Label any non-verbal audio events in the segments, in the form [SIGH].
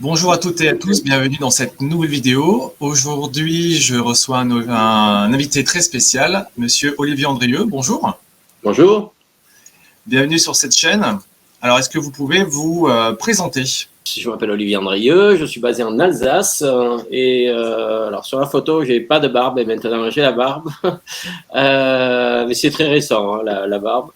Bonjour à toutes et à tous, bienvenue dans cette nouvelle vidéo. Aujourd'hui, je reçois un, un, invité très spécial, Monsieur Olivier Andrieux. Bonjour. Bonjour. Bienvenue sur cette chaîne. Alors, est-ce que vous pouvez vous euh, présenter? Je m'appelle Olivier Andrieux, je suis basé en Alsace euh, et euh, alors sur la photo, j'ai pas de barbe et maintenant j'ai la barbe, [LAUGHS] mais c'est très récent hein, la, la, barbe.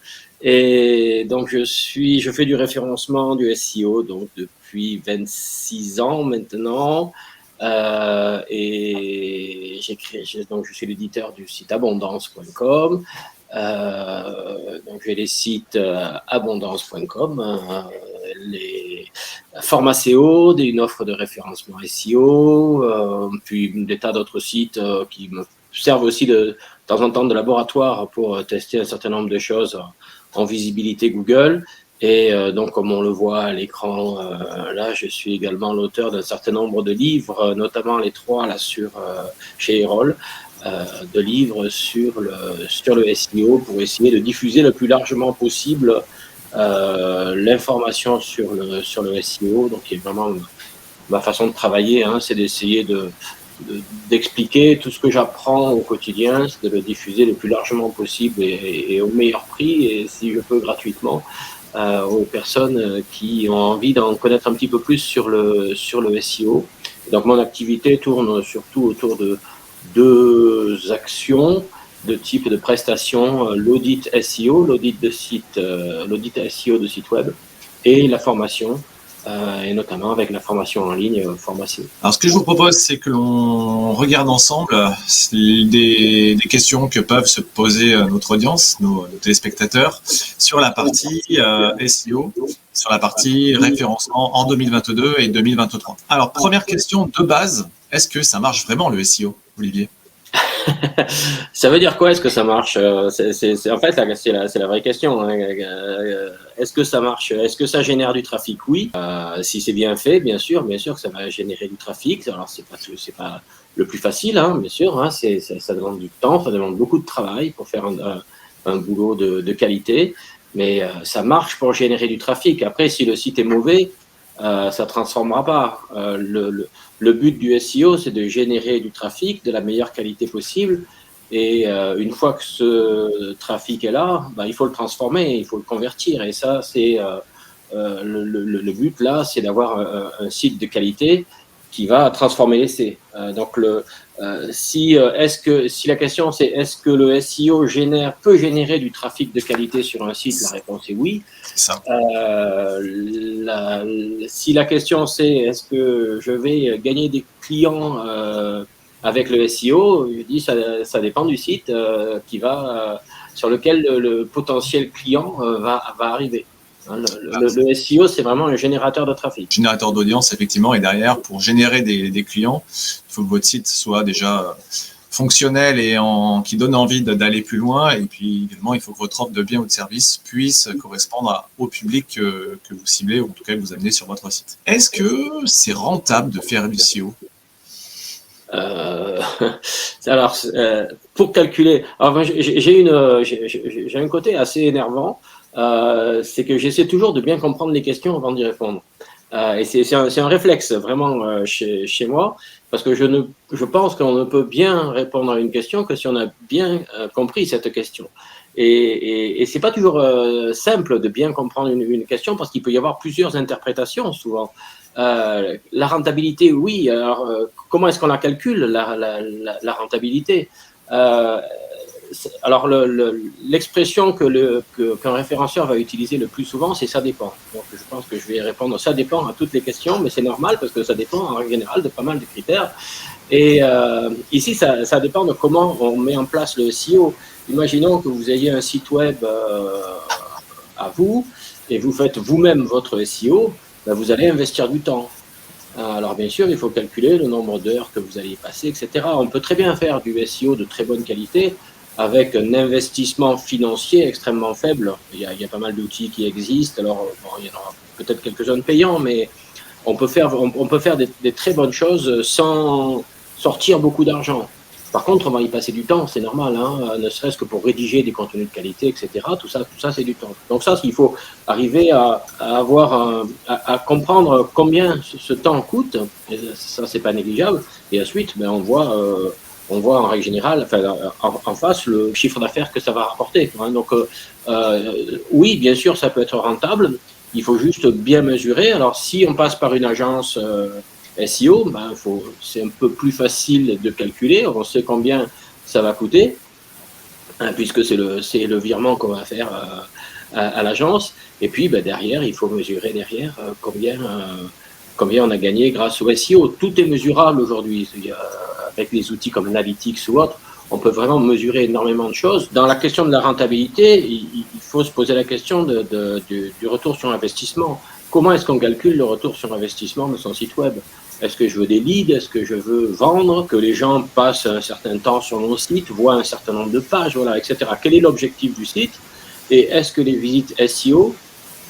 Et donc je suis, je fais du référencement du SEO donc depuis 26 ans maintenant. Euh, et j'ai donc je suis l'éditeur du site abondance.com. Euh, donc j'ai les sites euh, abondance.com, les formats SEO, une offre de référencement SEO, puis des tas d'autres sites qui me servent aussi de, de, temps en temps de laboratoire pour tester un certain nombre de choses en visibilité Google. Et euh, donc, comme on le voit à l'écran, euh, là, je suis également l'auteur d'un certain nombre de livres, notamment les trois là sur chez Erol, euh, de livres sur le, sur le SEO pour essayer de diffuser le plus largement possible euh, l'information sur le, sur le SEO. Donc, qui est vraiment ma façon de travailler, hein, c'est d'essayer de, d'expliquer tout ce que j'apprends au quotidien, de le diffuser le plus largement possible et, au meilleur prix, et si je peux gratuitement, euh, aux personnes qui ont envie d'en connaître un petit peu plus sur le, sur le SEO. donc mon activité tourne surtout autour de deux actions de type de prestation, euh, l'audit SEO, l'audit de site, euh, l'audit SEO de site web et la formation, euh, et notamment avec la formation en ligne formation. Alors ce que je vous propose, c'est que l'on regarde ensemble des, des, questions que peuvent se poser notre audience, nos téléspectateurs, sur la partie SEO, sur la partie référencement en 2022 et 2023. Alors première question de base, est-ce que ça marche vraiment le SEO Olivier? [LAUGHS] ça veut dire quoi Est-ce que ça marche c'est, En fait, c'est la, vraie question. Hein. Est-ce que ça marche Est-ce que ça génère du trafic? Oui. Euh, si c'est bien fait, bien sûr, bien sûr que ça va générer du trafic. Alors, c'est pas, le plus facile, hein, bien sûr. Hein. Ça demande du temps, ça demande beaucoup de travail pour faire un, boulot de, qualité. Mais euh, ça marche pour générer du trafic. Après, si le site est mauvais, euh, ça transformera pas. Euh, le, but du SEO, c'est de générer du trafic de la meilleure qualité possible. Et euh, une fois que ce trafic est là, bah, il faut le transformer, il faut le convertir. Et ça, c'est le, but là, c'est d'avoir un, site de qualité qui va transformer l'essai. donc, le, euh, si, euh, est-ce que, si la question c'est est-ce que le SEO génère, peut générer du trafic de qualité sur un site, la réponse est oui. Ça. Euh, la, si la question c'est est-ce que je vais gagner des clients euh, avec le SEO, je dis ça, ça dépend du site qui va, sur lequel le, le potentiel client va, va arriver. Hein, le, le, le, SEO, c'est vraiment un générateur de trafic. Générateur d'audience, effectivement, et derrière, pour générer des, des, clients, il faut que votre site soit déjà fonctionnel et en, qui donne envie d'aller plus loin. Et puis également, il faut que votre offre de biens ou de services puisse correspondre à, au public que, que, vous ciblez ou en tout cas que vous amenez sur votre site. Est-ce que c'est rentable de faire du SEO euh, [LAUGHS] alors, euh, pour calculer, j'ai un côté assez énervant. Euh, c'est que j'essaie toujours de bien comprendre les questions avant d'y répondre. Euh, et c'est un, un, réflexe vraiment euh, chez, chez, moi, parce que je, ne, je pense qu'on ne peut bien répondre à une question que si on a bien euh, compris cette question. Et, et, et c'est pas toujours euh, simple de bien comprendre une, une question, parce qu'il peut y avoir plusieurs interprétations souvent. la rentabilité, oui. Alors, comment est-ce qu'on la calcule, la, la, la, la rentabilité? Alors l'expression le, qu'un référenceur va utiliser le plus souvent, c'est ça dépend. Donc je pense que je vais répondre ça dépend à toutes les questions, mais c'est normal parce que ça dépend en général de pas mal de critères. Et euh, ici, ça, dépend de comment on met en place le SEO. Imaginons que vous ayez un site web euh, à vous et vous faites vous-même votre SEO, ben vous allez investir du temps. Alors bien sûr, il faut calculer le nombre d'heures que vous allez passer, etc. On peut très bien faire du SEO de très bonne qualité avec un investissement financier extrêmement faible. Il y a, pas mal d'outils qui existent. Alors, il y en aura peut-être quelques-uns payants, mais on peut faire, on, peut faire des, des, très bonnes choses sans sortir beaucoup d'argent. Par contre, on va y passer du temps, c'est normal, hein, ne serait-ce que pour rédiger des contenus de qualité, etc. Tout ça, tout ça, c'est du temps. Donc ça, il faut arriver à, avoir, à, comprendre combien ce, temps coûte. Et ça, c'est pas négligeable. Et ensuite, ben, on voit, euh, on voit en règle générale, enfin, en, face, le chiffre d'affaires que ça va rapporter. Hein. Donc, euh, euh, oui, bien sûr, ça peut être rentable. Il faut juste bien mesurer. Alors, si on passe par une agence SEO, ben, c'est un peu plus facile de calculer. On sait combien ça va coûter, hein, puisque c'est le, virement qu'on va faire euh, à, l'agence. Et puis ben, derrière, il faut mesurer derrière euh, combien, euh, combien on a gagné grâce au SEO. Tout est mesurable aujourd'hui. Avec des outils comme Analytics ou autres, on peut vraiment mesurer énormément de choses. Dans la question de la rentabilité, il, faut se poser la question du, retour sur investissement. Comment est-ce qu'on calcule le retour sur investissement de son site web? Est-ce que je veux des leads? Est-ce que je veux vendre? Que les gens passent un certain temps sur mon site, voient un certain nombre de pages, voilà, etc. Quel est l'objectif du site? Et est-ce que les visites SEO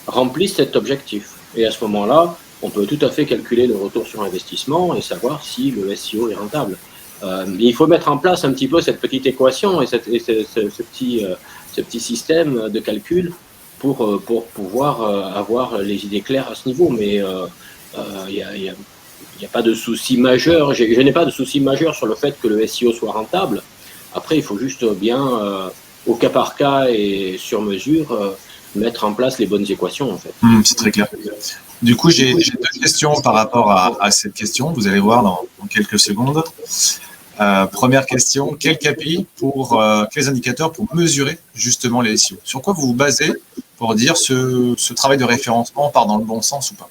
remplissent cet objectif? Et à ce moment-là, on peut tout à fait calculer le retour sur investissement et savoir si le SEO est rentable. Euh, il faut mettre en place un petit peu cette petite équation et, ce, petit, euh, ce petit système de calcul pour, euh, pouvoir avoir les idées claires à ce niveau. Mais il n'y a pas de souci majeur. Je, n'ai pas de souci majeur sur le fait que le SEO soit rentable. Après, il faut juste bien, au cas par cas et sur mesure, mettre en place les bonnes équations. Hmm, c'est très clair. Du coup, j'ai deux questions par rapport à, cette question. Vous allez voir dans, quelques secondes. Euh, première question, quel KPI pour quels indicateurs pour mesurer justement les SEO Sur quoi vous vous basez pour dire ce, ce travail de référencement part dans le bon sens ou pas?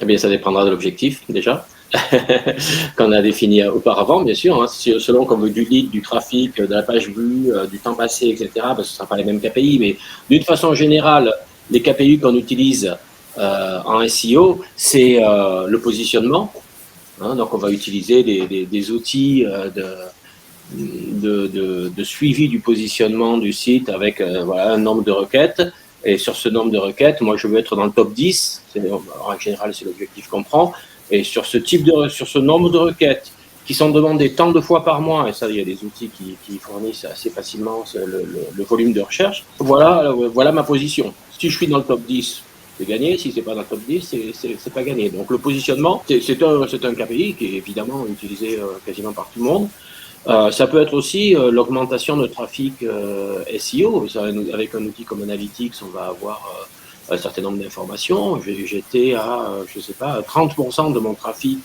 Eh bien, ça dépendra de l'objectif, déjà, [LAUGHS] qu'on a défini auparavant, bien sûr. Hein, selon comme du lead, du trafic, de la page vue, euh, du temps passé, etc., parce que ce ne sera pas les mêmes KPI, mais d'une façon générale, les KPI qu'on utilise euh, en SEO, c'est euh, le positionnement. Hein, donc, on va utiliser des, outils de, de, suivi du positionnement du site avec un nombre de requêtes et sur ce nombre de requêtes, moi, je veux être dans le top 10. En général, c'est l'objectif qu'on prend. Et sur ce type de, sur ce nombre de requêtes qui sont demandées tant de fois par mois, et ça, il y a des outils qui, fournissent assez facilement le, volume de recherche. Voilà, voilà ma position. Si je suis dans le top 10, c'est gagné. Si c'est pas dans le top 10, c'est pas gagné. Donc le positionnement, c'est un, un KPI qui est évidemment utilisé euh, quasiment par tout le monde. Euh, ça peut être aussi euh, l'augmentation de trafic euh, SEO. Avec un outil comme Analytics, on va avoir un certain nombre d'informations. J'étais à, je sais pas, 30% de mon trafic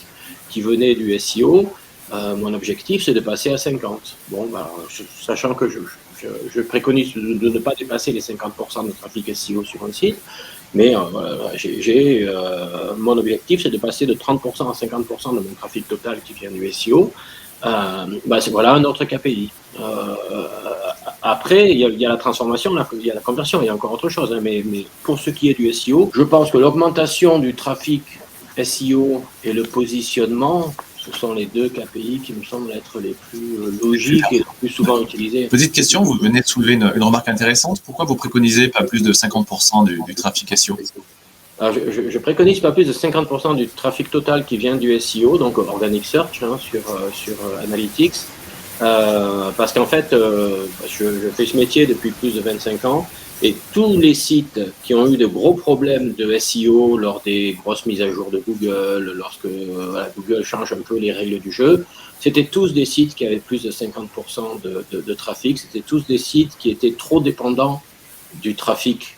qui venait du SEO. mon objectif, c'est de passer à 50. Bon, bah, sachant que je, je, préconise de, ne pas dépasser les 50% de trafic SEO sur un site, mais j'ai mon objectif, c'est de passer de 30% à 50% de mon trafic total qui vient du SEO. Euh, bah, c'est voilà un autre KPI. Euh, après, il y, a, la transformation, il y a la conversion, il y a encore autre chose. Hein, mais, pour ce qui est du SEO, je pense que l'augmentation du trafic SEO et le positionnement, ce sont les deux KPI qui me semblent être les plus euh, logiques et les plus souvent utilisés. Petite question, vous venez de soulever une, remarque intéressante. Pourquoi vous préconisez pas plus de 50% du, du trafic SEO je, je, préconise pas plus de 50% du trafic total qui vient du SEO, donc Organic Search hein, sur, euh, sur euh, Analytics, euh, parce qu'en fait, euh, je, je, fais ce métier depuis plus de 25 ans, et tous les sites qui ont eu de gros problèmes de SEO lors des grosses mises à jour de Google, lorsque Google change un peu les règles du jeu, c'était tous des sites qui avaient plus de 50% de, trafic, c'était tous des sites qui étaient trop dépendants du trafic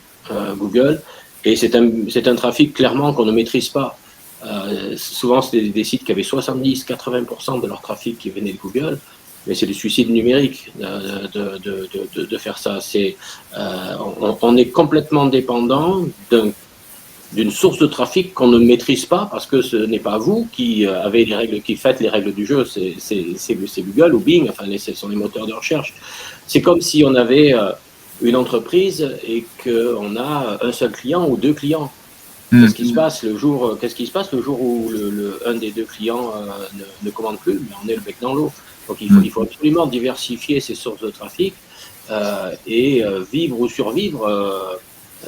Google. Et c'est un, un, trafic clairement qu'on ne maîtrise pas. Euh, souvent, c'était des sites qui avaient 70-80% de leur trafic qui venait de Google, mais c'est du suicide numérique de, de, de, de faire ça. C'est, euh, on, on, est complètement dépendant d'une source de trafic qu'on ne maîtrise pas parce que ce n'est pas vous qui avez les règles, qui faites les règles du jeu, c'est Google ou Bing, enfin, ce sont les moteurs de recherche. C'est comme si on avait euh, une entreprise et qu'on a un seul client ou deux clients. Hmm. Qu'est-ce qui se passe le jour Qu'est-ce qui se passe le jour où le, un des deux clients euh, ne, ne, commande plus On est le bec dans l'eau. Donc il faut, hmm. il faut, absolument diversifier ses sources de trafic euh, et euh, vivre ou survivre euh,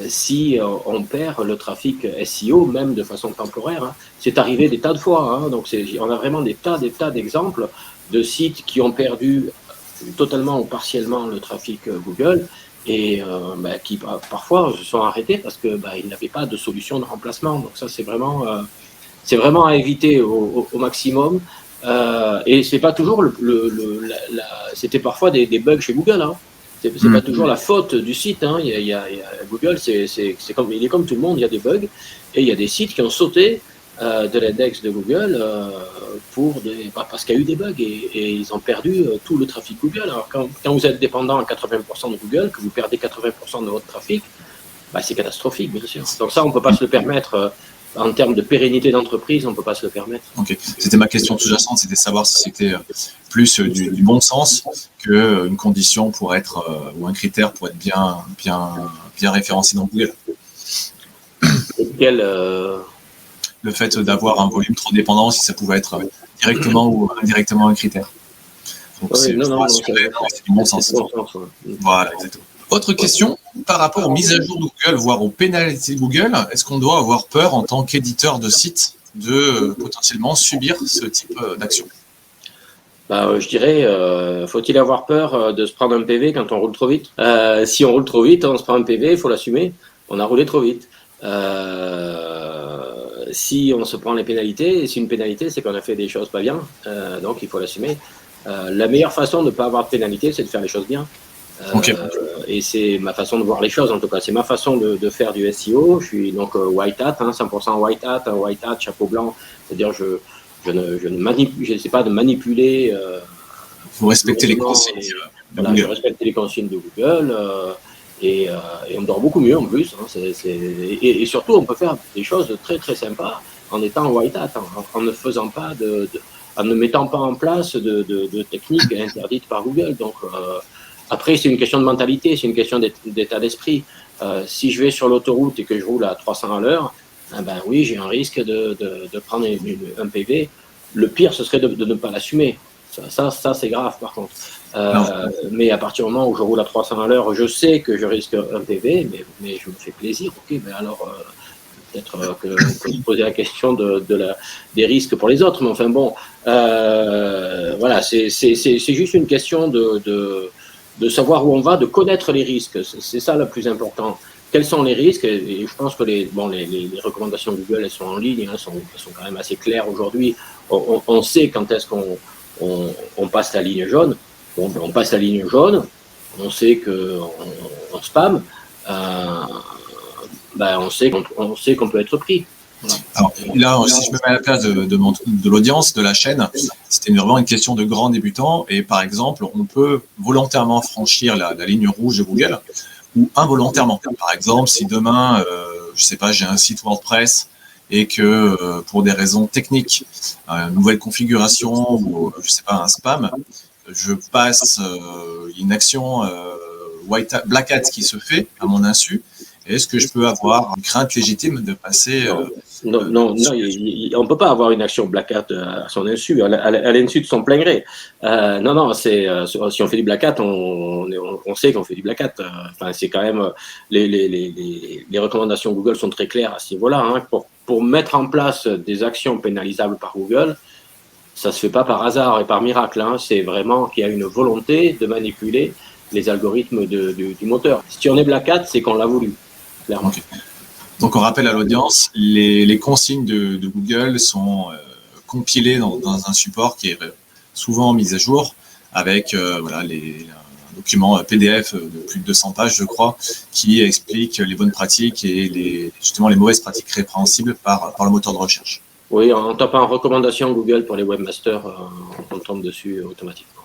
si on perd le trafic SEO, même de façon temporaire. Hein. C'est arrivé des tas de fois. Hein. Donc on a vraiment des tas, des tas d'exemples de sites qui ont perdu totalement ou partiellement le trafic Google et euh, bah, qui parfois se sont arrêtés parce qu'ils bah, n'avaient pas de solution de remplacement. Donc ça, c'est vraiment, euh, c'est vraiment à éviter au, au, maximum. Euh, et c'est pas toujours le, le, la, c'était parfois des, des, bugs chez Google. Hein. C'est pas mm. toujours la faute du site. Hein. Il, y a, il, y a, Google, c'est, comme, il est comme tout le monde. Il y a des bugs et il y a des sites qui ont sauté euh, de l'index de Google euh, pour des, bah, parce qu'il y a eu des bugs et, ils ont perdu euh, tout le trafic Google. Alors quand, quand, vous êtes dépendant à 80% de Google, que vous perdez 80% de votre trafic, bah, c'est catastrophique, bien sûr. Donc ça, on ne peut pas se le permettre. En termes de pérennité d'entreprise, on ne peut pas se le permettre. Ok, c'était ma question sous-jacente, c'était savoir si c'était plus du, du, bon sens qu'une condition pour être, ou un critère pour être bien, bien, bien référencé dans Google. quel, le fait d'avoir un volume trop dépendant, si ça pouvait être directement ou indirectement un critère. Donc c'est du bon sens. Voilà, exactement. Autre question, par rapport aux mises à jour de Google, voire aux pénalités de Google, est-ce qu'on doit avoir peur en tant qu'éditeur de site de euh, potentiellement subir ce type euh, d'action? Bah, euh, je dirais, faut-il avoir peur de se prendre un PV quand on roule trop vite? Si on roule trop vite, on se prend un PV, il faut l'assumer. On a roulé trop vite. Si on se prend les pénalités, et si une pénalité, c'est qu'on a fait des choses pas bien, donc il faut l'assumer. La meilleure façon de ne pas avoir de pénalité, c'est de faire les choses bien. Et c'est ma façon de voir les choses, en tout cas. C'est ma façon de, faire du SEO. Je suis donc white hat, 100% hein, white hat, white hat, chapeau blanc. C'est-à-dire, je, je, ne, je ne sais pas de manipuler. Vous respectez les consignes. Voilà, je respecte les consignes de Google. Et, euh, et, on dort beaucoup mieux en plus. Hein, et, et, surtout, on peut faire des choses très très sympas en étant white hat, en, ne faisant pas de, en ne mettant pas en place de, de, de techniques [LAUGHS] interdites par Google. Donc euh, après, c'est une question de mentalité, c'est une question d'état d'esprit. Euh, si je vais sur l'autoroute et que je roule à 300 à l'heure, eh ben oui, j'ai un risque de, de prendre un PV. Le pire, ce serait de, ne pas l'assumer. Ça, ça, ça c'est grave par contre. Euh, mais à partir du moment où je roule à 300 à l'heure, je sais que je risque un PV, mais, mais je me fais plaisir. Ok, mais alors euh, peut-être que peut poser la question de, de, la, des risques pour les autres. Mais enfin bon, euh, voilà, c'est juste une question de, de, de, savoir où on va, de connaître les risques. C'est ça le plus important. Quels sont les risques? Et je pense que les, bon, les, recommandations Google, elles sont en ligne, hein, sont, sont quand même assez claires aujourd'hui. On, on, sait quand est-ce qu'on on, on passe la ligne jaune. Ben, on passe la ligne jaune, on sait qu'on on spam, euh, ben on sait qu'on peut être pris. Alors là, si je me mets à la place de, de, l'audience, de la chaîne, c'était vraiment une question de grand débutant. Et par exemple, on peut volontairement franchir la, ligne rouge de Google ou involontairement. Par exemple, si demain, euh, je sais pas, j'ai un site WordPress et que euh, pour des raisons techniques, une nouvelle configuration ou je sais pas un spam, je passe euh, une action euh, white black hat qui se fait à mon insu. Est-ce que je peux avoir une crainte légitime de passer euh, Non, non, non on ne peut pas avoir une action black hat à son insu, à l'insu de son plein gré. Euh, non, non, c'est si on fait du black hat, on, on, sait qu'on fait du black hat. Enfin, c'est quand même les, les, les, les, recommandations Google sont très claires à ce niveau-là. Hein, pour, pour mettre en place des actions pénalisables par Google, ça se fait pas par hasard et par miracle. Hein. C'est vraiment qu'il y a une volonté de manipuler les algorithmes de, du moteur. Si on est Black Hat, c'est qu'on l'a voulu, clairement. Donc on rappelle à l'audience, les, les, consignes de, de Google sont euh, compilées dans, dans, un support qui est souvent mis à jour avec euh, voilà, les, un document PDF de plus de 200 pages, je crois, qui explique les bonnes pratiques et les, justement les mauvaises pratiques répréhensibles par, par le moteur de recherche. Oui, en tapant recommandation Google pour les webmasters, euh, on tombe dessus automatiquement.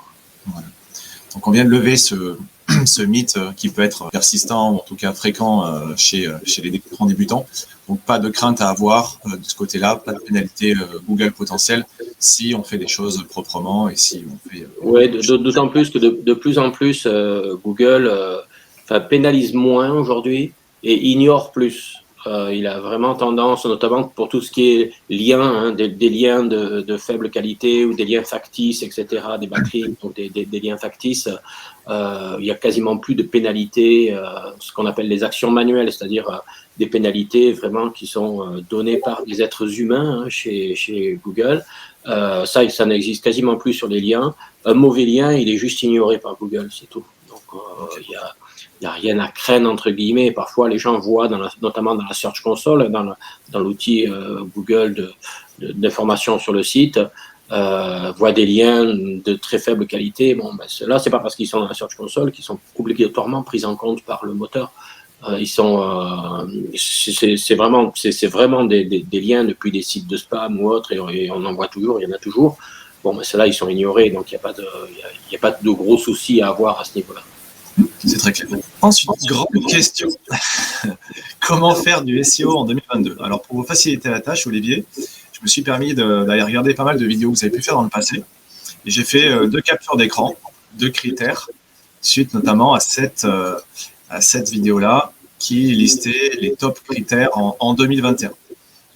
Donc on vient de lever ce, [CLEARS THROAT] mythe qui peut être persistant ou en tout cas fréquent euh, chez, chez les grands débutants. Donc pas de crainte à avoir euh, de ce côté-là, pas de pénalité Google potentielle si on fait des choses proprement et si on fait. Oui, d'autant plus que de, plus en plus Google pénalise moins aujourd'hui et ignore plus. Euh, il a vraiment tendance, notamment pour tout ce qui est lien, hein, des, liens de, faible qualité ou des liens factices, etc., des batteries, [COUGHS] donc des, liens factices. Euh, il y a quasiment plus de pénalités, euh, ce qu'on appelle les actions manuelles, c'est-à-dire des pénalités vraiment qui sont données par des êtres humains hein, chez, chez, Google. ça, ça n'existe quasiment plus sur les liens. Un mauvais lien, il est juste ignoré par Google, c'est tout. Donc, il y a il n'y a rien à craindre, entre guillemets. Parfois, les gens voient, dans notamment dans la Search Console, dans, l'outil euh, Google d'information sur le site, euh, voient des liens de très faible qualité. Bon, ben, ceux-là, c'est pas parce qu'ils sont dans la Search Console qu'ils sont obligatoirement pris en compte par le moteur. Euh, ils sont, c'est vraiment, vraiment des, liens depuis des sites de spam ou autres, et, on en voit toujours, il y en a toujours. Bon, ben, ceux-là, ils sont ignorés, donc il n'y a a pas de gros soucis à avoir à ce niveau-là. C'est très clair. Ensuite, grande question. [LAUGHS] Comment faire du SEO en 2022 Alors, pour vous faciliter la tâche, Olivier, je me suis permis d'aller regarder pas mal de vidéos que vous avez pu faire dans le passé. Et j'ai fait euh, deux captures d'écran, deux critères, suite notamment à cette, euh, à cette vidéo-là qui listait les top critères en, 2021.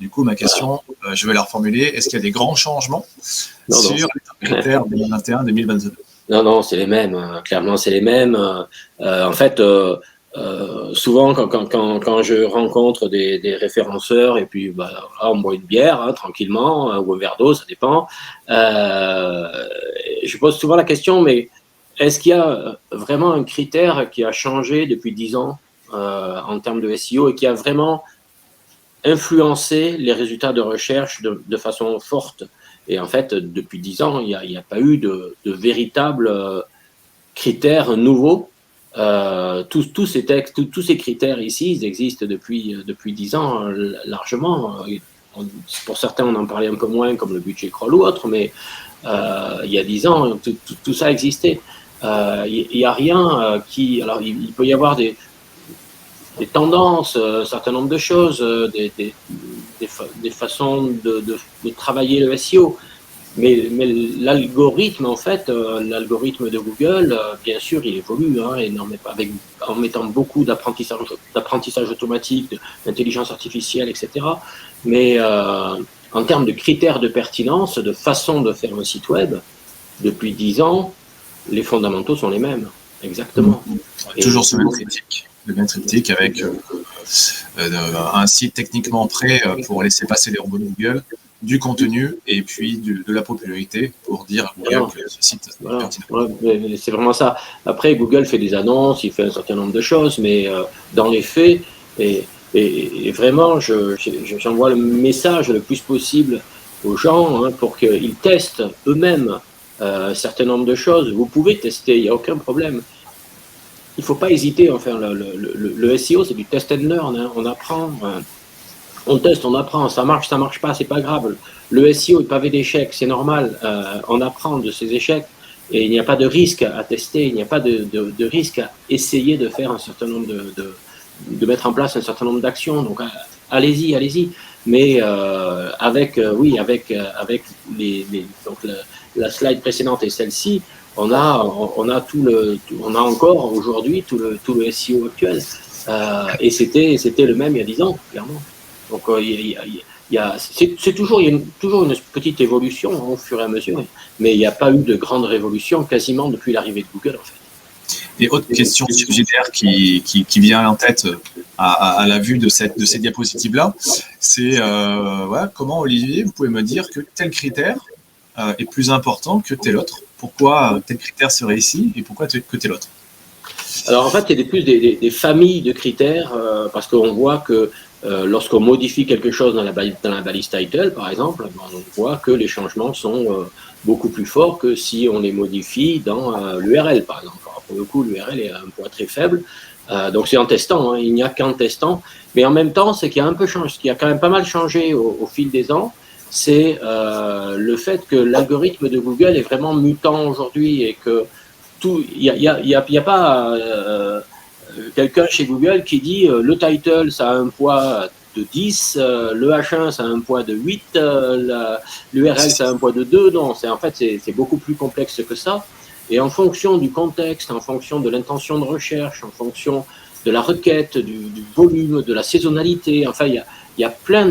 Du coup, ma question, euh, je vais la reformuler. Est-ce qu'il y a des grands changements sur les top critères 2021-2022 non, non, c'est les mêmes. Hein. Clairement, c'est les mêmes. Euh, en fait, euh, euh, souvent, quand, quand, quand, je rencontre des, référenceurs, et puis bah, là, on boit une bière hein, tranquillement, ou un verre d'eau, ça dépend, je pose souvent la question, mais est-ce qu'il y a vraiment un critère qui a changé depuis dix ans en termes de SEO et qui a vraiment influencé les résultats de recherche de façon forte et en fait, depuis dix ans, il n'y a, pas eu de, véritables euh, critères nouveaux. Euh, tous, ces textes, tous, ces critères ici, ils existent depuis depuis dix ans euh, largement. Pour certains, on en parlait un peu moins, comme le budget crawl ou autre, mais il y a dix ans, tout, ça existait. Il n'y a rien qui. Alors, il, peut y avoir des, tendances, un certain nombre de choses, des, façons de, travailler le SEO. Mais, mais l'algorithme, en fait, euh, l'algorithme de Google, euh, bien sûr, il évolue hein, énormément, avec, en mettant beaucoup d'apprentissage automatique, d'intelligence artificielle, etc. Mais euh, en termes de critères de pertinence, de façon de faire un site web, depuis dix ans, les fondamentaux sont les mêmes, exactement. Toujours ce même critique le même triptyque avec un site techniquement prêt euh, pour laisser passer les robots de Google, du contenu et puis de la popularité pour dire à Google que ce site est c'est vraiment ça. Après, Google fait des annonces, il fait un certain nombre de choses, mais dans les faits, et, et, vraiment, j'envoie le message le plus possible aux gens hein, pour qu'ils testent eux-mêmes un certain nombre de choses. Vous pouvez tester, il n'y a aucun problème il ne faut pas hésiter. Enfin, le, SEO, c'est du test and learn. Hein. On apprend, euh, on teste, on apprend. Ça marche, ça marche pas, c'est pas grave. Le SEO est pavé d'échecs, c'est normal. Euh, on apprend de ces échecs et il n'y a pas de risque à tester, il n'y a pas de, risque à essayer de faire un certain nombre de, de, mettre en place un certain nombre d'actions. Donc, euh, allez-y, allez-y. Mais avec, oui, avec, avec les, donc la slide précédente et celle-ci, on a, on a tout le, on a encore aujourd'hui tout le, tout le SEO actuel. Euh, et c'était, c'était le même il y a 10 ans, clairement. Donc, euh, il y a, c'est, toujours, il y a toujours une petite évolution hein, au fur et à mesure, mais il n'y a pas eu de grande révolution quasiment depuis l'arrivée de Google, en fait. Et autre question subsidiaire qui, qui, qui, vient en tête à, à, la vue de, cette, de ces diapositives-là, c'est euh, comment, Olivier, vous pouvez me dire que tel critère euh, est plus important que tel autre pourquoi tel critère serait ici et pourquoi que tel autre? Alors en fait, il y a plus des, familles de critères euh, parce qu'on voit que euh, lorsqu'on modifie quelque chose dans la, balise title, par exemple, ben, on voit que les changements sont euh, beaucoup plus forts que si on les modifie dans l'URL, par exemple. pour le coup, l'URL est un poids très faible. donc c'est en testant, hein. il n'y a qu'en testant. Mais en même temps, c'est qu'il y a un peu changé, qui a quand même pas mal changé au fil des ans c'est euh, le fait que l'algorithme de Google est vraiment mutant aujourd'hui et que tout, il n'y a, y a, y y a, pas euh, quelqu'un chez Google qui dit euh, le title ça a un poids de 10, euh, le H1 ça a un poids de 8, euh, l'URL ça a un poids de 2. Non, c'est en fait c'est beaucoup plus complexe que ça. Et en fonction du contexte, en fonction de l'intention de recherche, en fonction de la requête, du, volume, de la saisonnalité. Enfin, il y a, il y a plein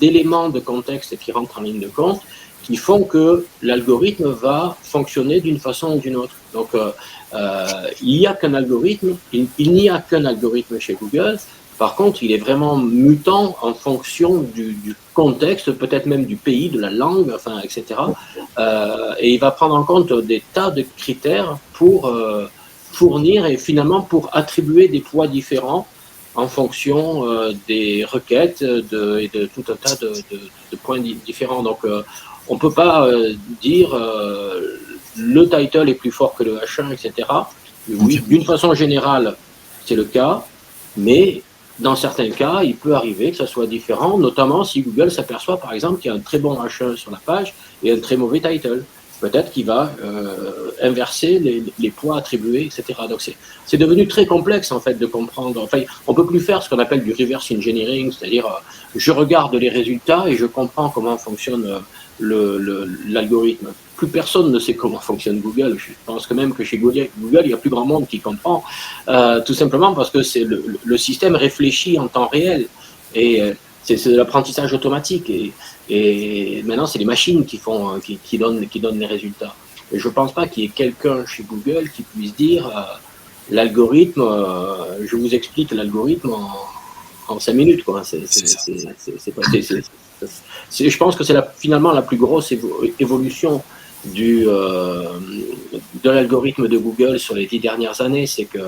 d'éléments de, contexte qui rentrent en ligne de compte qui font que l'algorithme va fonctionner d'une façon ou d'une autre. Donc, euh, euh, il n'y a qu'un algorithme, il, n'y a qu'un algorithme chez Google. Par contre, il est vraiment mutant en fonction du, contexte, peut-être même du pays, de la langue, enfin, etc. Euh, et il va prendre en compte des tas de critères pour fournir et finalement pour attribuer des poids différents en fonction euh, des requêtes de, et de tout un tas de, points différents. Donc, euh, on ne peut pas euh, dire euh, le title est plus fort que le H1, etc. Oui, d'une façon générale, c'est le cas, mais dans certains cas, il peut arriver que ça soit différent, notamment si Google s'aperçoit par exemple qu'il y a un très bon H1 sur la page et un très mauvais title peut-être qu'il va euh, inverser les, les, poids attribués, etc. Donc c'est devenu très complexe en fait de comprendre. Enfin, on peut plus faire ce qu'on appelle du reverse engineering, c'est-à-dire euh, je regarde les résultats et je comprends comment fonctionne euh, l'algorithme. Le, plus personne ne sait comment fonctionne Google. Je pense que même que chez Google, il y a plus grand monde qui comprend, euh, tout simplement parce que c'est le, le, système réfléchit en temps réel et euh, c'est de l'apprentissage automatique. Et, et maintenant, c'est les machines qui, font, qui, qui, donnent, qui donnent les résultats. Et je ne pense pas qu'il y ait quelqu'un chez Google qui puisse dire euh, l'algorithme, euh, je vous explique l'algorithme en, en 5 minutes. Quoi. C'est, je pense que c'est finalement la plus grosse évolution du, euh, de l'algorithme de Google sur les dix dernières années, c'est que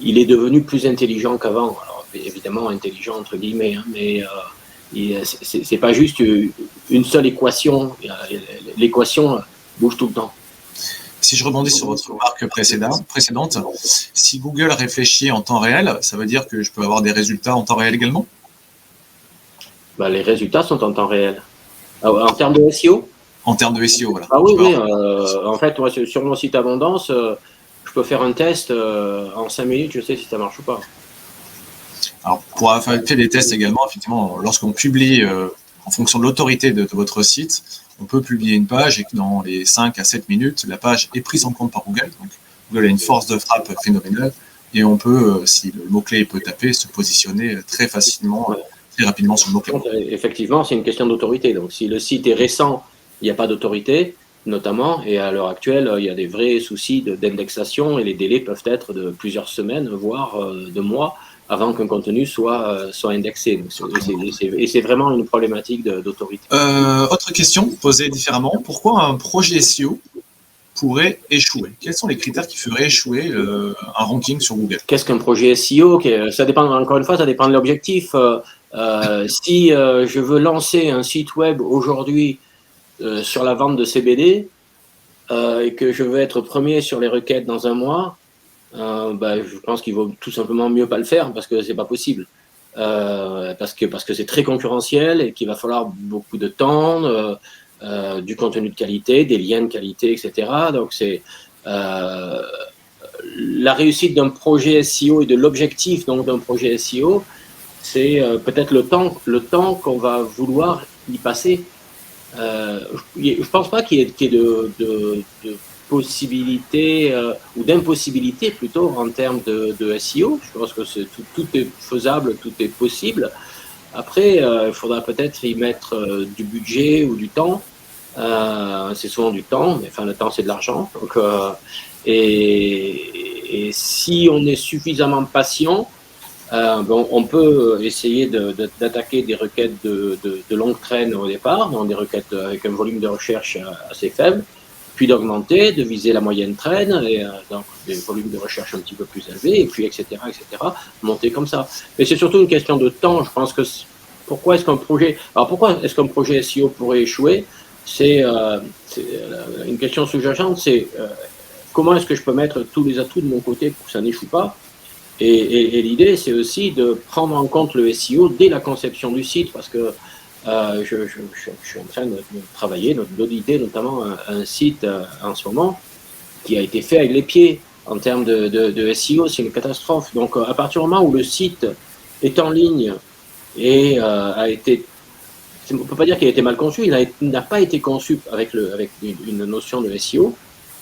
il est devenu plus intelligent qu'avant. Alors, évidemment, intelligent entre guillemets, hein, mais euh, c'est pas juste une seule équation. L'équation bouge tout le temps. Si je rebondis sur votre remarque précédente, précédente, si Google réfléchit en temps réel, ça veut dire que je peux avoir des résultats en temps réel également? Bah, Les résultats sont en temps réel. Ah en termes de SEO En termes de SEO, voilà. Ah oui, oui. Euh, en fait, moi, sur mon site Abondance, euh, je peux faire un test euh, en 5 minutes, je sais si ça marche ou pas. Alors, pour faire des tests également, effectivement, lorsqu'on publie euh, en fonction de l'autorité de, de, votre site, on peut publier une page et que dans les 5 à 7 minutes, la page est prise en compte par Google. Donc, Google a une force de frappe phénoménale et on peut, euh, si le mot-clé peut taper, se positionner très facilement, très rapidement sur le mot-clé. Effectivement, c'est une question d'autorité. Donc, si le site est récent, il n'y a pas d'autorité, notamment, et à l'heure actuelle, il y a des vrais soucis d'indexation et les délais peuvent être de plusieurs semaines, voire euh, de mois avant qu'un contenu soit, euh, soit indexé. Et c'est vraiment une problématique d'autorité. Euh, autre question posée différemment. Pourquoi un projet SEO pourrait échouer? Quels sont les critères qui feraient échouer euh, un ranking sur Google? Qu'est-ce qu'un projet SEO Ça dépend, encore une fois, ça dépend de l'objectif. [LAUGHS] Si je veux lancer un site web aujourd'hui sur la vente de CBD et que je veux être premier sur les requêtes dans un mois, euh, bah, je pense qu'il vaut tout simplement mieux pas le faire parce que c'est pas possible. Euh, parce que parce que c'est très concurrentiel et qu'il va falloir beaucoup de temps, euh, du contenu de qualité, des liens de qualité, etc. Donc c'est la réussite d'un projet SEO et de l'objectif d'un projet SEO, c'est peut-être le temps le temps qu'on va vouloir y passer. je pense pas qu'il y ait, de possibilité euh, ou d'impossibilité plutôt en termes de, SEO. Je pense que tout, tout, est faisable, tout est possible. Après, euh, il faudra peut-être y mettre euh, du budget ou du temps. C'est souvent du temps, mais enfin le temps c'est de l'argent. Et, si on est suffisamment patient, bon, on peut essayer d'attaquer de, des requêtes de, longue traîne au départ, des requêtes avec un volume de recherche assez faible puis d'augmenter, de viser la moyenne traîne, et euh, donc des volumes de recherche un petit peu plus élevés, et puis etc., etc., monter comme ça. Mais c'est surtout une question de temps. Je pense que pourquoi est-ce qu'un projet, alors pourquoi est-ce qu'un projet SEO pourrait échouer? C'est euh, euh, une question sous-jacente, c'est euh, comment est-ce que je peux mettre tous les atouts de mon côté pour que ça n'échoue pas? Et, l'idée, c'est aussi de prendre en compte le SEO dès la conception du site, parce que euh, je, je, suis en train de, travailler, d'auditer notamment un, un site euh, en ce moment qui a été fait avec les pieds en termes de, de, de SEO, c'est une catastrophe. Donc euh, à partir du moment où le site est en ligne et euh, a été, on ne peut pas dire qu'il a été mal conçu, il n'a pas été conçu avec, une, notion de SEO,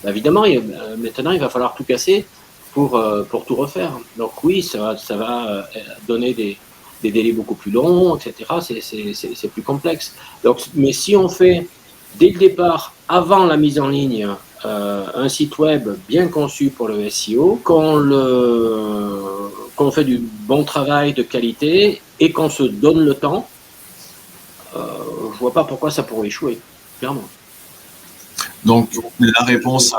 bah, évidemment, maintenant il va falloir tout casser pour, pour tout refaire. Donc oui, ça, ça va donner des, des délais beaucoup plus longs, etc. C'est plus complexe. Donc, mais si on fait dès le départ, avant la mise en ligne, euh, un site web bien conçu pour le SEO, qu'on fait du bon travail de qualité et qu'on se donne le temps, euh, je vois pas pourquoi ça pourrait échouer, clairement. Donc, la réponse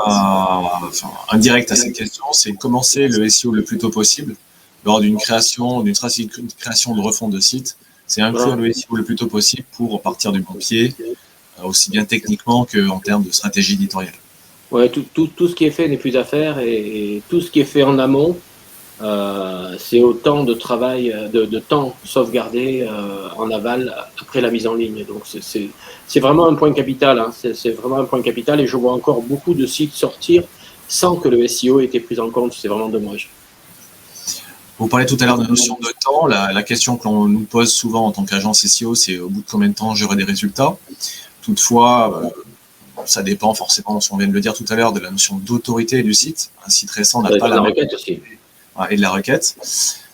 indirecte à cette question, c'est commencer le SEO le plus tôt possible? Lors d'une création, d'une création de refonte de site. C'est inclure le SEO le plus tôt possible pour partir du bon pied, euh, aussi bien techniquement qu'en termes de stratégie éditoriale. Ouais, tout, tout, tout, ce qui est fait n'est plus à faire et, tout ce qui est fait en amont, euh, c'est autant de travail, de, de temps sauvegardé euh, en aval après la mise en ligne. Donc c'est vraiment un point capital. Hein. C'est vraiment un point capital et je vois encore beaucoup de sites sortir sans que le SEO ait été pris en compte. C'est vraiment dommage. Vous parlez tout à l'heure de la notion de temps. La, la question que l'on nous pose souvent en tant qu'agence SEO, c'est au bout de combien de temps j'aurai des résultats. Toutefois, euh, ça dépend forcément, on vient de le dire tout à l'heure, de la notion d'autorité du site. Un site récent n'a pas la, requête aussi. et de la requête.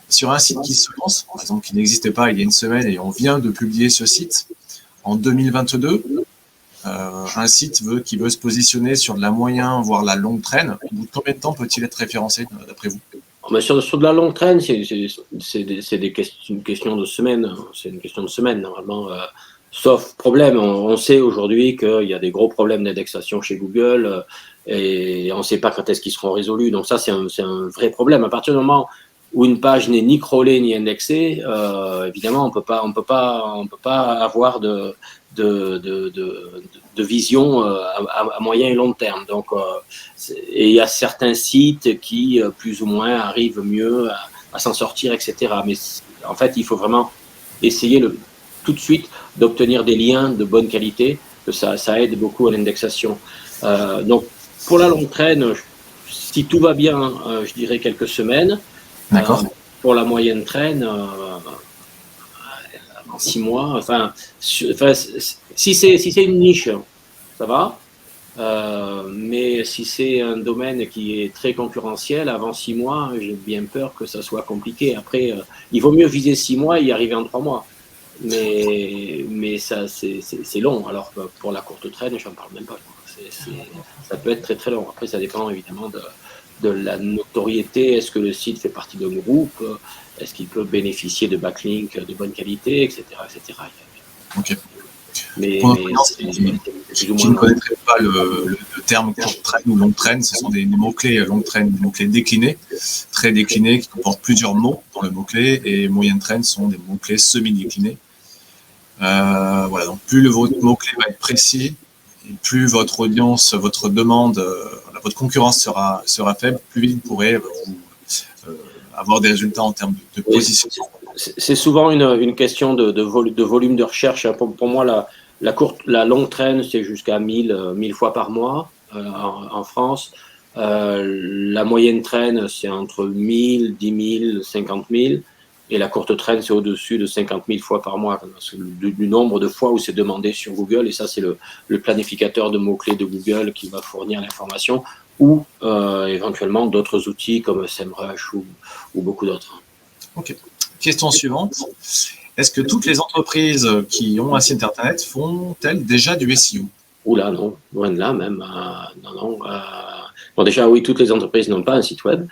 Sur un site qui se lance, par exemple, qui n'existait pas il y a une semaine et on vient de publier ce site, en 2022, euh, un site veut, qui veut se positionner sur de la moyenne, voire la longue traîne, au bout de combien de temps peut-il être référencé, d'après vous? Sur, sur, de la longue traîne, c'est une question de semaine. Hein. C'est une question de semaine, normalement. Euh, Sauf problème, on, sait aujourd'hui qu'il y a des gros problèmes d'indexation chez Google euh, et on ne sait pas quand est-ce qu'ils seront résolus. Donc ça, c'est un, un, vrai problème. À partir du moment où une page n'est ni crawlée ni indexée, euh, évidemment, on peut peut pas avoir de, de, de, de, vision euh, à, moyen et long terme. Donc, et il y a certains sites qui, plus ou moins, arrivent mieux à, à s'en sortir, etc. Mais en fait, il faut vraiment essayer le, tout de suite d'obtenir des liens de bonne qualité, que ça, ça aide beaucoup à l'indexation. Euh, donc, pour la longue traîne, si tout va bien, euh, je dirais quelques semaines. D'accord. Euh, pour la moyenne traîne, six mois. Enfin, si c'est une niche, ça va. mais si c'est un domaine qui est très concurrentiel, avant six mois, j'ai bien peur que ça soit compliqué. Après, il vaut mieux viser six mois et y arriver en trois mois. Mais, mais ça, c'est long. Alors, pour la courte traîne, je n'en parle même pas. ça peut être très très long. Après, ça dépend évidemment de, de la notoriété. Est-ce que le site fait partie d'un groupe? Est-ce qu'il peut bénéficier de backlinks de bonne qualité, etc. etc. Ok. Mais, qui ne connaîtrait pas le, terme courte traîne ou longue traîne, ce sont des, mots-clés longue traîne, des mots-clés déclinés, très déclinés, qui comportent plusieurs mots dans le mot-clé, et moyenne traîne sont des mots-clés semi-déclinés. Euh, voilà, donc plus le mot-clé va être précis, et plus votre audience, votre demande, euh, votre concurrence sera, sera faible, plus vite vous pourrez euh, avoir des résultats en termes de, position. C'est souvent une, une, question de, de, de, volume de recherche. Pour, pour moi, la, la, courte, la longue traîne, c'est jusqu'à 1000, 1000 fois par mois en, en, France. la moyenne traîne, c'est entre 1000, 10 000, 50 000. Et la courte traîne, c'est au-dessus de 50 000 fois par mois, du, nombre de fois où c'est demandé sur Google. Et ça, c'est le, planificateur de mots-clés de Google qui va fournir l'information, ou euh, éventuellement d'autres outils comme SEMrush ou, ou beaucoup d'autres. Ok. Question suivante. Est-ce que toutes les entreprises qui ont un site internet font-elles déjà du SEO Oula, non, loin de là même. Euh, non, non. Euh, bon, déjà, oui, toutes les entreprises n'ont pas un site web.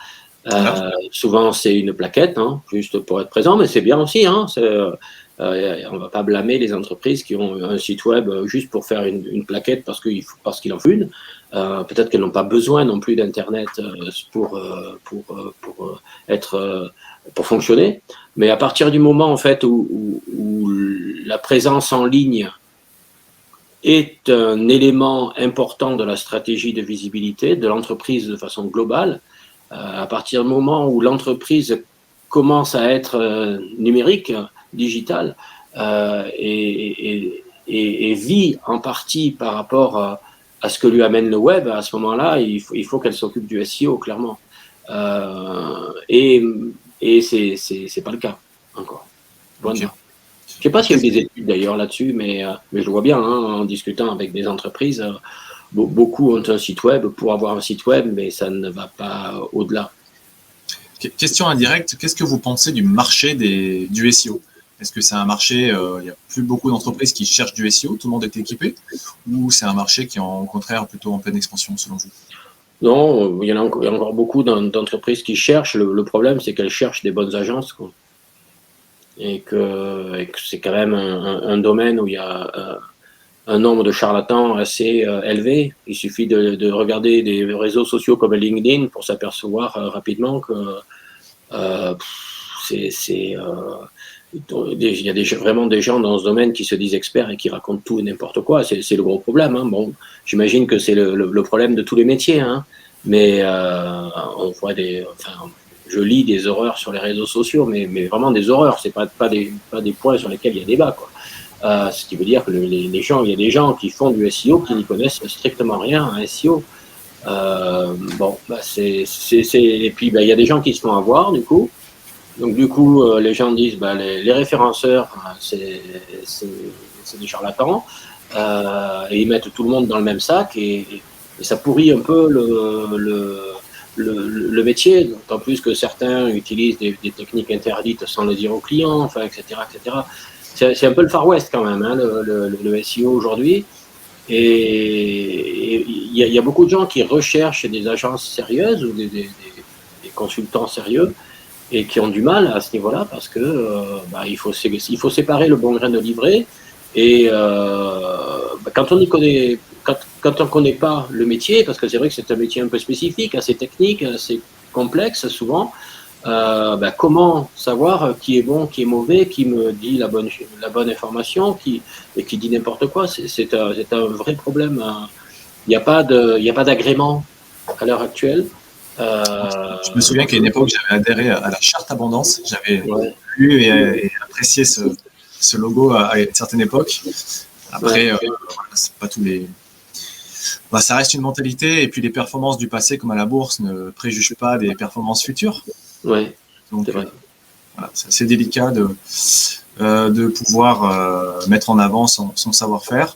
Euh, souvent, c'est une plaquette, hein, juste pour être présent, mais c'est bien aussi. Hein, euh, on ne va pas blâmer les entreprises qui ont un site web juste pour faire une, plaquette parce qu'il parce qu'il en faut une. Euh, peut-être qu'elles n'ont pas besoin non plus d'Internet pour, pour, pour, être, pour fonctionner. Mais à partir du moment en fait, où, où la présence en ligne est un élément important de la stratégie de visibilité de l'entreprise de façon globale, euh, à partir du moment où l'entreprise commence à être euh, numérique, digitale, euh, et, vit en partie par rapport à, ce que lui amène le web, à ce moment-là, il faut, qu'elle s'occupe du SEO, clairement. et et c'est pas le cas encore. Je ne sais pas s'il y a des études d'ailleurs là-dessus, mais, mais je le vois bien hein, en discutant avec des entreprises beaucoup ont un site web pour avoir un site web, mais ça ne va pas au-delà. question indirecte, qu'est-ce que vous pensez du marché des, du SEO Est-ce que c'est un marché, euh, il n'y a plus beaucoup d'entreprises qui cherchent du SEO, tout le monde est équipé, ou c'est un marché qui est en, au contraire plutôt en pleine expansion selon vous? Non, il y en a encore, beaucoup d'entreprises qui cherchent. Le, problème, c'est qu'elles cherchent des bonnes agences. Et que, c'est quand même un, domaine où il y a euh, un nombre de charlatans assez euh, élevé. Il suffit de, regarder des réseaux sociaux comme LinkedIn pour s'apercevoir rapidement que euh, c'est, euh, il y a des, vraiment des gens dans ce domaine qui se disent experts et qui racontent tout et n'importe quoi. C'est, le gros problème. Hein. Bon, j'imagine que c'est le, problème de tous les métiers, hein. mais euh, on voit des, enfin, je lis des horreurs sur les réseaux sociaux, mais, mais vraiment des horreurs. C'est pas, pas des, pas des points sur lesquels il y a débat, quoi. Ce qui veut dire que les, gens, il y a des gens qui font du SEO qui n'y connaissent strictement rien à SEO. Euh, bon, bah c'est, et puis bah, il y a des gens qui se font avoir du coup. Donc du coup, euh, les gens disent bah, les, référenceurs, c'est, des charlatans, euh, et ils mettent tout le monde dans le même sac et, ça pourrit un peu le, le, le, métier, d'autant plus que certains utilisent des, techniques interdites sans le dire aux clients, etc. etc. C'est, un peu le Far West quand même, hein, le, SEO aujourd'hui. Et il y, a beaucoup de gens qui recherchent des agences sérieuses ou des, consultants sérieux et qui ont du mal à ce niveau-là parce que euh, bah, il, faut, séparer le bon grain de livret. Et euh, bah, quand on y connaît, quand, quand on connaît pas le métier, parce que c'est vrai que c'est un métier un peu spécifique, assez technique, assez complexe souvent, euh, ben, comment savoir qui est bon, qui est mauvais, qui me dit la bonne, la bonne information qui, et qui dit n'importe quoi? C'est un, un, vrai problème. Hein. Il n'y a pas d'agrément à l'heure actuelle. Euh, je me souviens qu'à une époque, j'avais adhéré à la charte abondance. J'avais lu et, apprécié ce, ce, logo à, une certaine époque. Après, euh, c'est pas tous les. Bah, ça reste une mentalité et puis les performances du passé, comme à la bourse, ne préjugent pas des performances futures. Ouais. Donc, euh, voilà, c'est assez délicat de, euh, de pouvoir euh, mettre en avant son, savoir-faire.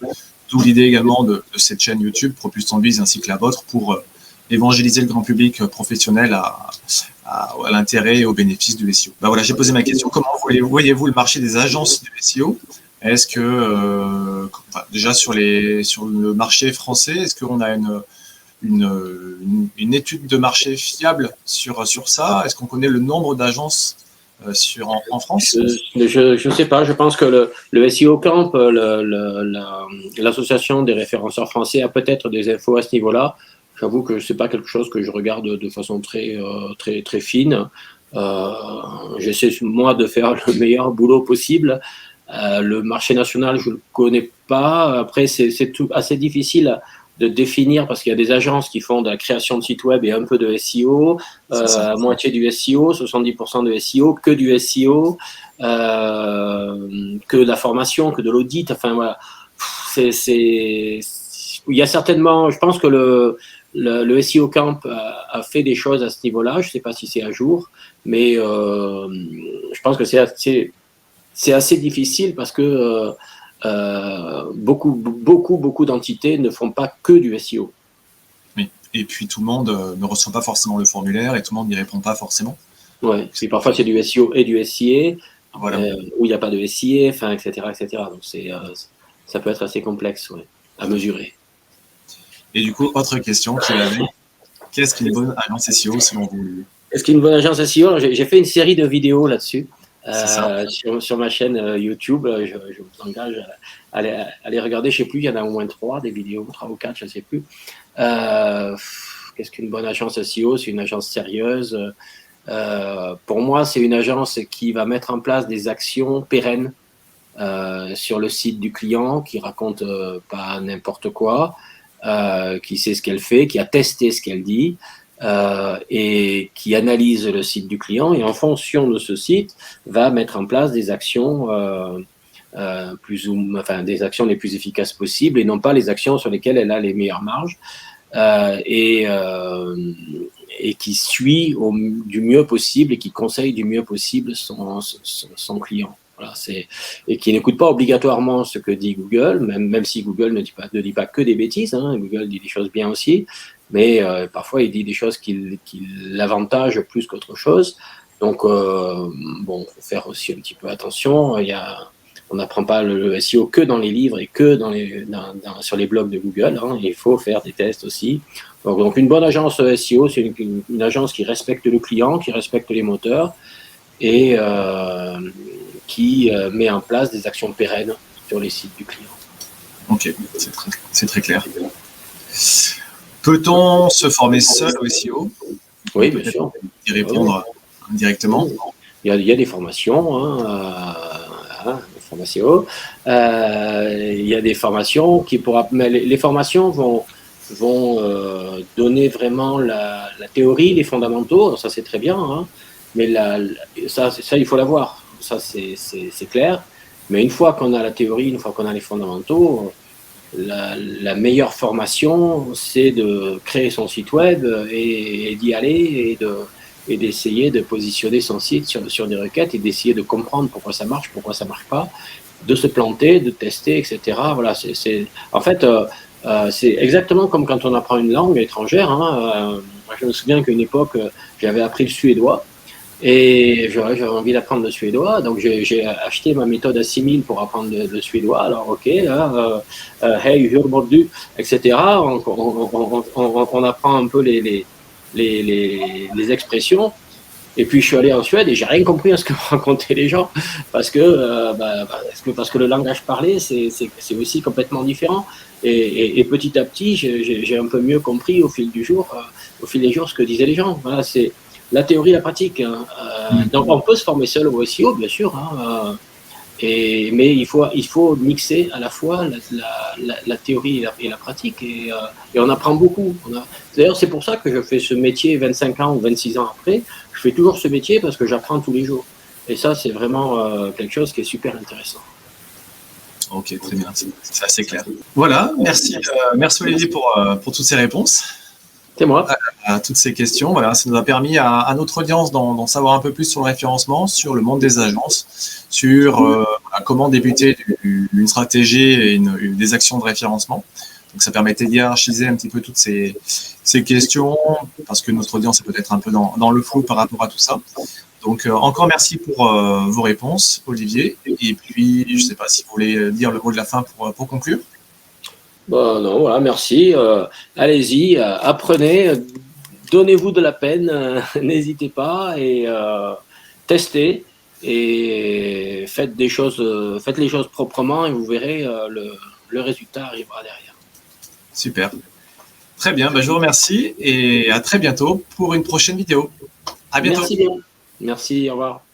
D'où l'idée également de, cette chaîne YouTube, Propulse Bise ainsi que la vôtre, pour évangéliser le grand public professionnel à, à, l'intérêt et au bénéfice du SEO. Ben voilà, j'ai posé ma question. Comment voyez-vous le marché des agences de SEO Est-ce que, déjà sur, les, sur le marché français, est-ce qu'on a une, une, une, étude de marché fiable sur, sur ça? Est-ce qu'on connaît le nombre d'agences euh, sur, en, France? Je ne sais pas. Je pense que le, le SEO Camp, l'association des référenceurs français, a peut-être des infos à ce niveau-là. J'avoue que ce n'est pas quelque chose que je regarde de façon très, euh, très, très fine. Euh, J'essaie, moi, de faire le meilleur boulot possible. Euh, le marché national, je ne le connais pas. Après, c'est assez difficile de définir, parce qu'il y a des agences qui font de la création de sites web et un peu de SEO, euh, moitié du SEO, 70% de SEO, que du SEO, euh, que de la formation, que de l'audit. Enfin voilà, c'est, c'est, il y a certainement, je pense que le, le, SEO Camp a, fait des choses à ce niveau-là. Je ne sais pas si c'est à jour, mais euh, je pense que c'est assez, c'est assez difficile parce que euh, beaucoup, beaucoup, beaucoup d'entités ne font pas que du SEO. Oui. Et puis tout le monde euh, ne reçoit pas forcément le formulaire et tout le monde n'y répond pas forcément. Oui, parfois c'est du SEO et du SIA, voilà. euh, où il n'y a pas de SIA, enfin, etc., etc. Donc c'est, euh, ça peut être assez complexe ouais, à mesurer. Et du coup, autre question qu'il avait, qu'est-ce qu'une bonne agence SEO selon vous? Est-ce qu'une bonne agence SEO J'ai fait une série de vidéos là-dessus. Euh, sur, sur, ma chaîne euh, YouTube. Euh, je, je, vous engage à aller, à les regarder. Je ne sais plus, il y en a au moins trois des vidéos, trois ou quatre, je ne sais plus. Qu'est-ce qu'une bonne agence SEO C'est une agence sérieuse. pour moi, c'est une agence qui va mettre en place des actions pérennes sur le site du client, qui raconte pas n'importe quoi, qui sait ce qu'elle fait, qui a testé ce qu'elle dit, euh, et qui analyse le site du client et en fonction de ce site va mettre en place des actions euh, euh, plus ou enfin des actions les plus efficaces possibles et non pas les actions sur lesquelles elle a les meilleures marges et et qui suit du mieux possible et qui conseille du mieux possible son, son, son client. Voilà, c'est et qui n'écoute pas obligatoirement ce que dit Google, même même si Google ne dit pas ne dit pas que des bêtises. Hein, Google dit des choses bien aussi, mais parfois il dit des choses qui, qui l'avantagent plus qu'autre chose. Donc, bon, faut faire aussi un petit peu attention. Il y a, on n'apprend pas le, SEO que dans les livres et que dans sur les blogs de Google. Hein. Il faut faire des tests aussi. Donc, une bonne agence SEO, c'est une, agence qui respecte le client, qui respecte les moteurs et euh, qui euh, met en place des actions pérennes sur les sites du client. Ok, c'est très, clair. Peut-on se former seul au SEO Oui, bien sûr. Y répondre directement il y, a, des formations. Hein, euh, hein formations. Euh, il y a des formations qui pourra, mais les, formations vont, vont euh, donner vraiment la, théorie, les fondamentaux. ça c'est très bien, hein. mais la, ça, ça il faut l'avoir. Ça c'est clair. Mais une fois qu'on a la théorie, une fois qu'on a les fondamentaux, la, meilleure formation, c'est de créer son site web et, d'y aller et de et d'essayer de positionner son site sur, des requêtes et d'essayer de comprendre pourquoi ça marche, pourquoi ça marche pas, de se planter, de tester, etc. Voilà, en fait, euh, euh, c'est exactement comme quand on apprend une langue étrangère. Hein. Euh, je me souviens qu'à une époque, j'avais appris le suédois et j'avais envie d'apprendre le suédois, donc j'ai acheté ma méthode à 6000 pour apprendre le, suédois. Alors, ok, là, hey, hurbordu, etc. On, apprend un peu les, les, les, expressions. Et puis je suis allé en Suède et j'ai rien compris à ce que [LAUGHS] racontaient les gens parce que, euh, bah, parce que, parce que le langage parlé c'est aussi complètement différent. Et, et, petit à petit, j'ai un peu mieux compris au fil du jour, euh, au fil des jours, ce que disaient les gens. Voilà, c'est la théorie, la pratique. Hein. Euh, mm. donc on peut se former seul au SEO, bien sûr. Hein, et, mais il faut, il faut mixer à la fois la, la, théorie et la, pratique. Et, et, on apprend beaucoup. D'ailleurs, c'est pour ça que je fais ce métier 25 ans ou 26 ans après je fais toujours ce métier parce que j'apprends tous les jours. Et ça, c'est vraiment euh, quelque chose qui est super intéressant. Ok, très bien, c'est assez clair. Voilà, merci, euh, merci Olivier pour, euh, pour toutes ces réponses. C'est moi. À, toutes ces questions. Voilà, ça nous a permis à, notre audience d'en savoir un peu plus sur le référencement, sur le monde des agences, sur comment débuter une stratégie et une, des actions de référencement. Donc ça permettait d'hierarchiser un petit peu toutes ces, ces, questions, parce que notre audience est peut-être un peu dans, dans, le flou par rapport à tout ça. Donc euh, encore merci pour euh, vos réponses, Olivier. Et puis, je ne sais pas si vous voulez dire le mot de la fin pour, pour conclure. Bon, non, voilà, merci. Euh, allez-y, apprenez, donnez-vous de la peine, [LAUGHS] n'hésitez pas et testez et faites des choses, faites les choses proprement et vous verrez le, le résultat arrivera derrière. Super. Très bien, bah, je vous remercie et à très bientôt pour une prochaine vidéo. À bientôt. Merci. Merci, au revoir.